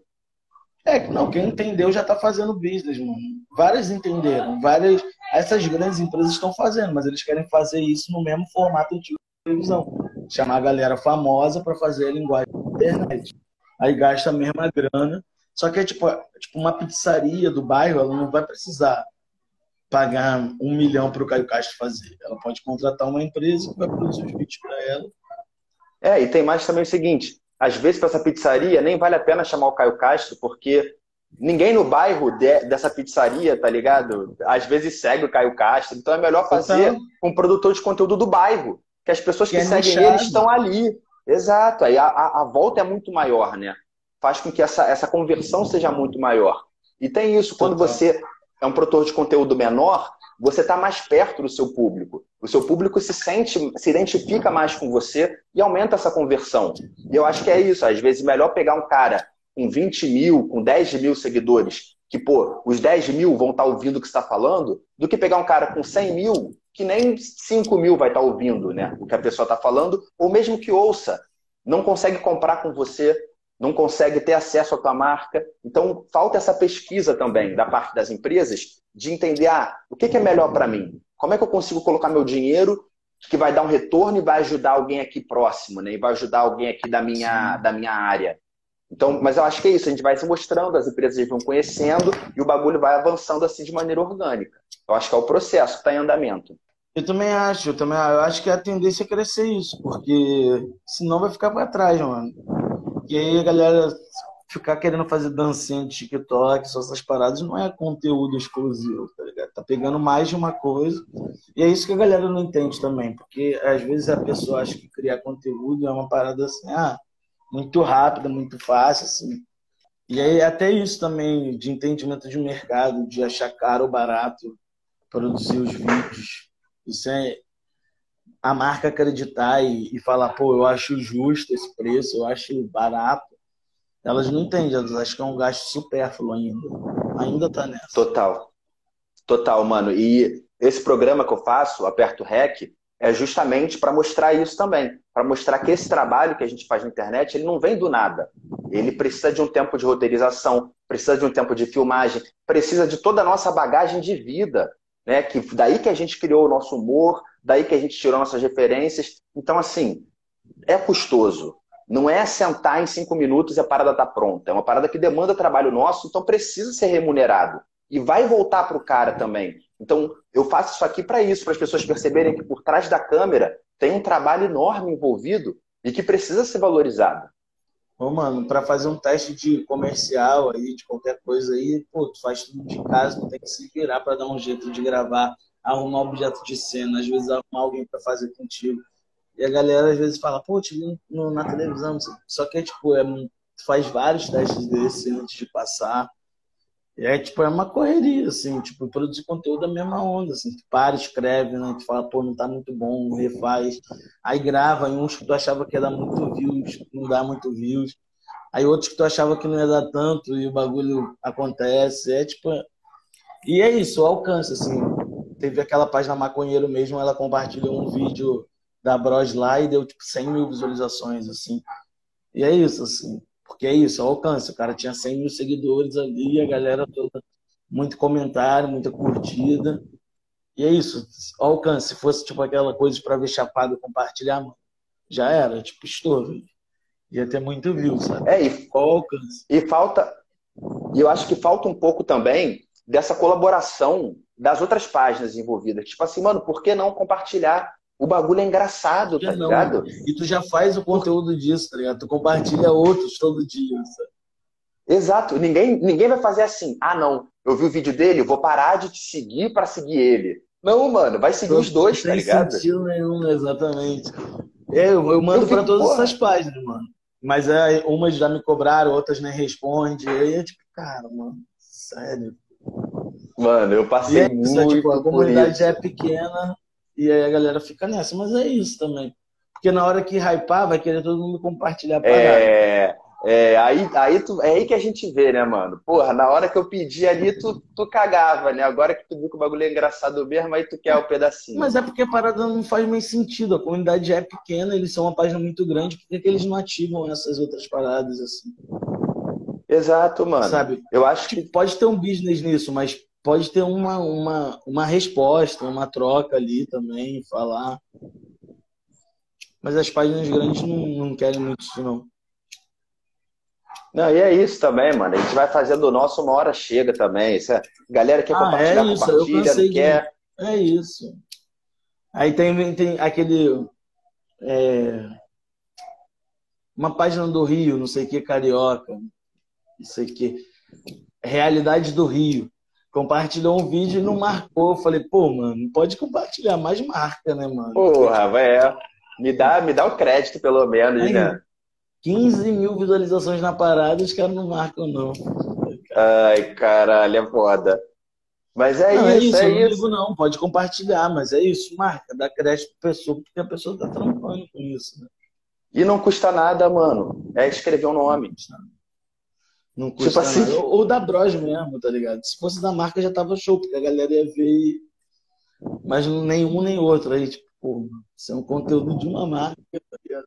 É, não, quem entendeu já está fazendo business, mano. Várias entenderam, várias. Essas grandes empresas estão fazendo, mas eles querem fazer isso no mesmo formato de televisão. Chamar a galera famosa para fazer a linguagem da internet. Aí gasta a mesma grana. Só que é tipo, tipo uma pizzaria do bairro, ela não vai precisar pagar um milhão para o Caio Castro fazer. Ela pode contratar uma empresa que vai produzir os vídeos para ela. É, e tem mais também o seguinte: às vezes, para essa pizzaria, nem vale a pena chamar o Caio Castro, porque ninguém no bairro de, dessa pizzaria, tá ligado? Às vezes segue o Caio Castro. Então é melhor fazer então, um produtor de conteúdo do bairro, que as pessoas que, que é seguem ele estão ali. Exato. Aí a, a, a, volta é muito maior, né? Faz com que essa, essa conversão seja muito maior. E tem isso, quando você é um produtor de conteúdo menor, você está mais perto do seu público. O seu público se sente, se identifica mais com você e aumenta essa conversão. E eu acho que é isso. Às vezes, melhor pegar um cara com 20 mil, com 10 mil seguidores, que, pô, os 10 mil vão estar tá ouvindo o que está falando, do que pegar um cara com 100 mil, que nem 5 mil vai estar tá ouvindo né, o que a pessoa está falando, ou mesmo que ouça, não consegue comprar com você, não consegue ter acesso à tua marca. Então, falta essa pesquisa também da parte das empresas de entender ah, o que, é melhor para mim. Como é que eu consigo colocar meu dinheiro que vai dar um retorno e vai ajudar alguém aqui próximo, né? E vai ajudar alguém aqui da minha, da minha área. Então, mas eu acho que é isso, a gente vai se mostrando, as empresas vão conhecendo e o bagulho vai avançando assim de maneira orgânica. Eu acho que é o processo que está em andamento. Eu também acho, eu também eu acho que a tendência é crescer isso, porque senão vai ficar para trás, mano. E aí a galera ficar querendo fazer dancinha de TikTok, só essas paradas, não é conteúdo exclusivo, tá ligado? Tá pegando mais de uma coisa. E é isso que a galera não entende também, porque às vezes a pessoa acha que criar conteúdo é uma parada assim, ah, muito rápida, muito fácil, assim. E aí até isso também, de entendimento de mercado, de achar caro ou barato produzir os vídeos. Isso é a marca acreditar e, e falar, pô, eu acho justo esse preço, eu acho barato. Elas não entendem, elas acham que é um gasto supérfluo ainda. Ainda tá nessa. Total. Total, mano. E esse programa que eu faço, Aperto Rec, é justamente para mostrar isso também. Para mostrar que esse trabalho que a gente faz na internet, ele não vem do nada. Ele precisa de um tempo de roteirização, precisa de um tempo de filmagem, precisa de toda a nossa bagagem de vida. Né? Que daí que a gente criou o nosso humor, daí que a gente tirou nossas referências. Então, assim, é custoso. Não é sentar em cinco minutos e a parada está pronta. É uma parada que demanda trabalho nosso, então precisa ser remunerado. E vai voltar para o cara também. Então, eu faço isso aqui para isso, para as pessoas perceberem que por trás da câmera tem um trabalho enorme envolvido e que precisa ser valorizado. Ô, mano, para fazer um teste de comercial aí, de qualquer coisa aí, pô, tu faz tudo de casa, tu tem que se virar para dar um jeito de gravar, arrumar objeto de cena, às vezes arrumar alguém para fazer contigo. E a galera às vezes fala, pô, te vi no, na televisão. Só que é tipo, é, faz vários testes desse antes de passar. E é tipo, é uma correria, assim, tipo, produzir conteúdo da mesma onda, assim, tu para, escreve, né? Tu fala, pô, não tá muito bom, refaz. Aí grava em uns que tu achava que ia dar muito views, não dá muito views. Aí outros que tu achava que não ia dar tanto e o bagulho acontece. É tipo. E é isso, o alcance, assim. Teve aquela página maconheiro mesmo, ela compartilhou um vídeo da Bros lá e deu tipo 100 mil visualizações, assim. E é isso, assim. Porque é isso, é o alcance. O cara tinha 100 mil seguidores ali, a galera toda. Muito comentário, muita curtida. E é isso, o alcance. Se fosse tipo aquela coisa para ver chapado compartilhar, já era, tipo, estouro. Ia ter muito view, sabe? É, e, alcance? E falta. E eu acho que falta um pouco também dessa colaboração das outras páginas envolvidas. Tipo assim, mano, por que não compartilhar? O bagulho é engraçado, tá não, ligado? E tu já faz o conteúdo disso, tá ligado? Tu compartilha outros todo dia, sabe? Exato. Ninguém, ninguém vai fazer assim. Ah, não. Eu vi o vídeo dele, eu vou parar de te seguir para seguir ele. Não, mano, vai seguir os dois, tá ligado? Não sentido nenhum, exatamente. Eu, eu mando para todas porra. essas páginas, mano. Mas é, umas já me cobraram, outras nem respondem. Aí é tipo, cara, mano, sério. Mano, eu passei é isso, muito. É, tipo, a comunidade já é pequena e aí a galera fica nessa. Mas é isso também. Porque na hora que hypar, vai querer todo mundo compartilhar a parada. É, é, aí, aí tu, é aí que a gente vê, né, mano? Porra, na hora que eu pedi ali, tu, tu cagava, né? Agora que tu viu que o bagulho é engraçado mesmo, aí tu quer o pedacinho. Mas é porque a parada não faz mais sentido. A comunidade é pequena, eles são uma página muito grande, por que, que eles não ativam essas outras paradas assim? Exato, mano. Sabe? Eu acho que. Tipo, pode ter um business nisso, mas pode ter uma, uma, uma resposta, uma troca ali também, falar. Mas as páginas grandes não, não querem muito isso, não. Não, e é isso também, mano. A gente vai fazendo o nosso, uma hora chega também. Isso é... Galera quer ah, compartilhar, é isso. compartilha, não quer. É isso. Aí tem, tem aquele. É... Uma página do Rio, não sei o que, Carioca. Não sei o que. Realidade do Rio. Compartilhou um vídeo e não marcou. Eu falei, pô, mano, pode compartilhar, mais marca, né, mano? Porra, vai. Me dá, me dá o crédito, pelo menos, Aí, né? 15 mil visualizações na parada, os caras não marcam, não. Ai, caralho, é foda. Mas é não, isso, é isso. É não isso. Digo, não, pode compartilhar, mas é isso, marca, dá crédito pra pessoa, porque a pessoa tá trampando com isso. Né? E não custa nada, mano. É escrever o um nome. Não custa tipo assim... nada. Ou da Bros mesmo, tá ligado? Se fosse da marca já tava show, porque a galera ia ver. Mas nenhum nem outro. Aí, tipo, pô, isso é um conteúdo de uma marca, tá ligado?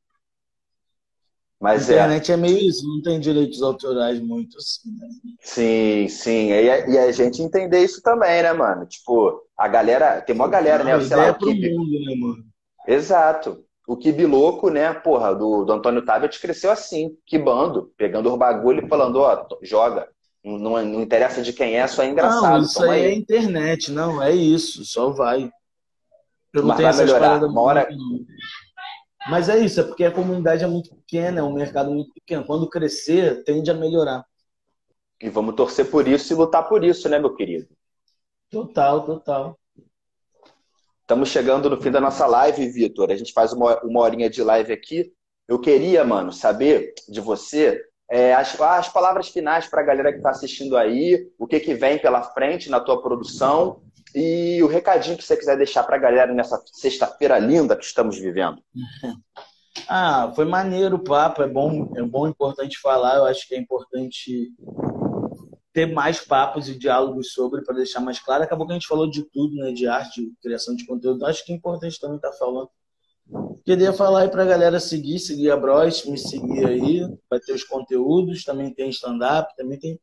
Mas a é. internet é... é meio isso, não tem direitos autorais muito assim, né? Sim, sim. E a, e a, gente entender isso também, né, mano? Tipo, a galera, tem uma galera, né? não? Sei lá, o Kibe... mundo, né, mano? Exato. O Kibi Louco, né, porra, do, do Antônio Tabet cresceu assim, quibando, pegando os bagulho e falando, ó, joga. Não, não, interessa de quem é, só é engraçado. Não, isso aí, aí é internet, não, é isso, só vai. Eu não Mas tenho vai melhorar. Uma hora... Mas é isso, é porque a comunidade é muito pequena, é um mercado muito pequeno. Quando crescer, tende a melhorar. E vamos torcer por isso e lutar por isso, né, meu querido? Total, total. Estamos chegando no fim da nossa live, Vitor. A gente faz uma, uma horinha de live aqui. Eu queria, mano, saber de você é, as, as palavras finais para a galera que está assistindo aí, o que, que vem pela frente na tua produção e o recadinho que você quiser deixar para a galera nessa sexta-feira linda que estamos vivendo. [LAUGHS] Ah, foi maneiro o papo, é bom, é bom, importante falar. Eu acho que é importante ter mais papos e diálogos sobre para deixar mais claro. Acabou que a gente falou de tudo, né? De arte, de criação de conteúdo. Acho que é importante também estar tá falando. Queria falar aí para a galera seguir, seguir a Bros, me seguir aí, vai ter os conteúdos, também tem stand-up, também tem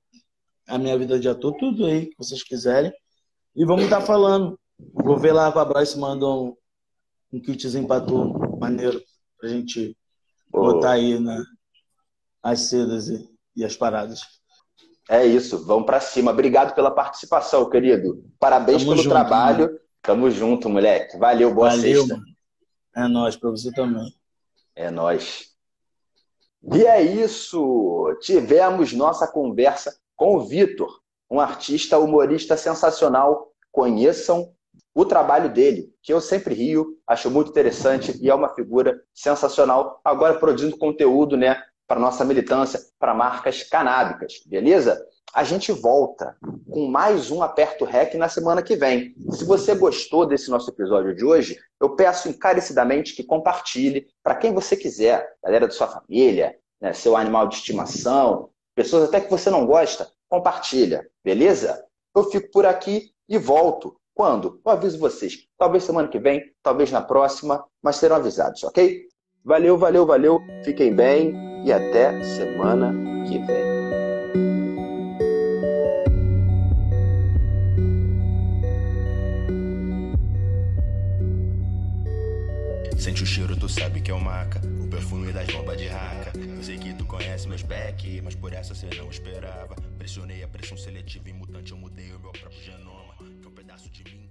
a minha vida de ator, tudo aí que vocês quiserem. E vamos estar tá falando. Vou ver lá com a Bryce manda um, um kitzinho pra tu, maneiro, pra gente botar aí na, as sedas e, e as paradas. É isso, vamos para cima. Obrigado pela participação, querido. Parabéns Tamo pelo junto, trabalho. Mano. Tamo junto, moleque. Valeu, boa Valeu, sexta. Mano. É nóis, pra você também. É nóis. E é isso. Tivemos nossa conversa com o Vitor, um artista humorista sensacional. Conheçam o trabalho dele, que eu sempre rio, acho muito interessante e é uma figura sensacional. Agora produzindo conteúdo, né, para nossa militância, para marcas canábicas, beleza? A gente volta com mais um Aperto Rec na semana que vem. Se você gostou desse nosso episódio de hoje, eu peço encarecidamente que compartilhe para quem você quiser, galera da sua família, né, seu animal de estimação, pessoas até que você não gosta, compartilha, beleza? Eu fico por aqui e volto. Quando? Eu aviso vocês. Talvez semana que vem, talvez na próxima, mas serão avisados, ok? Valeu, valeu, valeu. Fiquem bem e até semana que vem. Sente o cheiro, tu sabe que é o maca. O perfume das bombas de raca. Eu sei que tu conhece meus back, mas por essa cê não esperava. Pressionei a pressão seletiva em mutante, eu mudei o meu próprio genoma. Que é um pedaço de mim,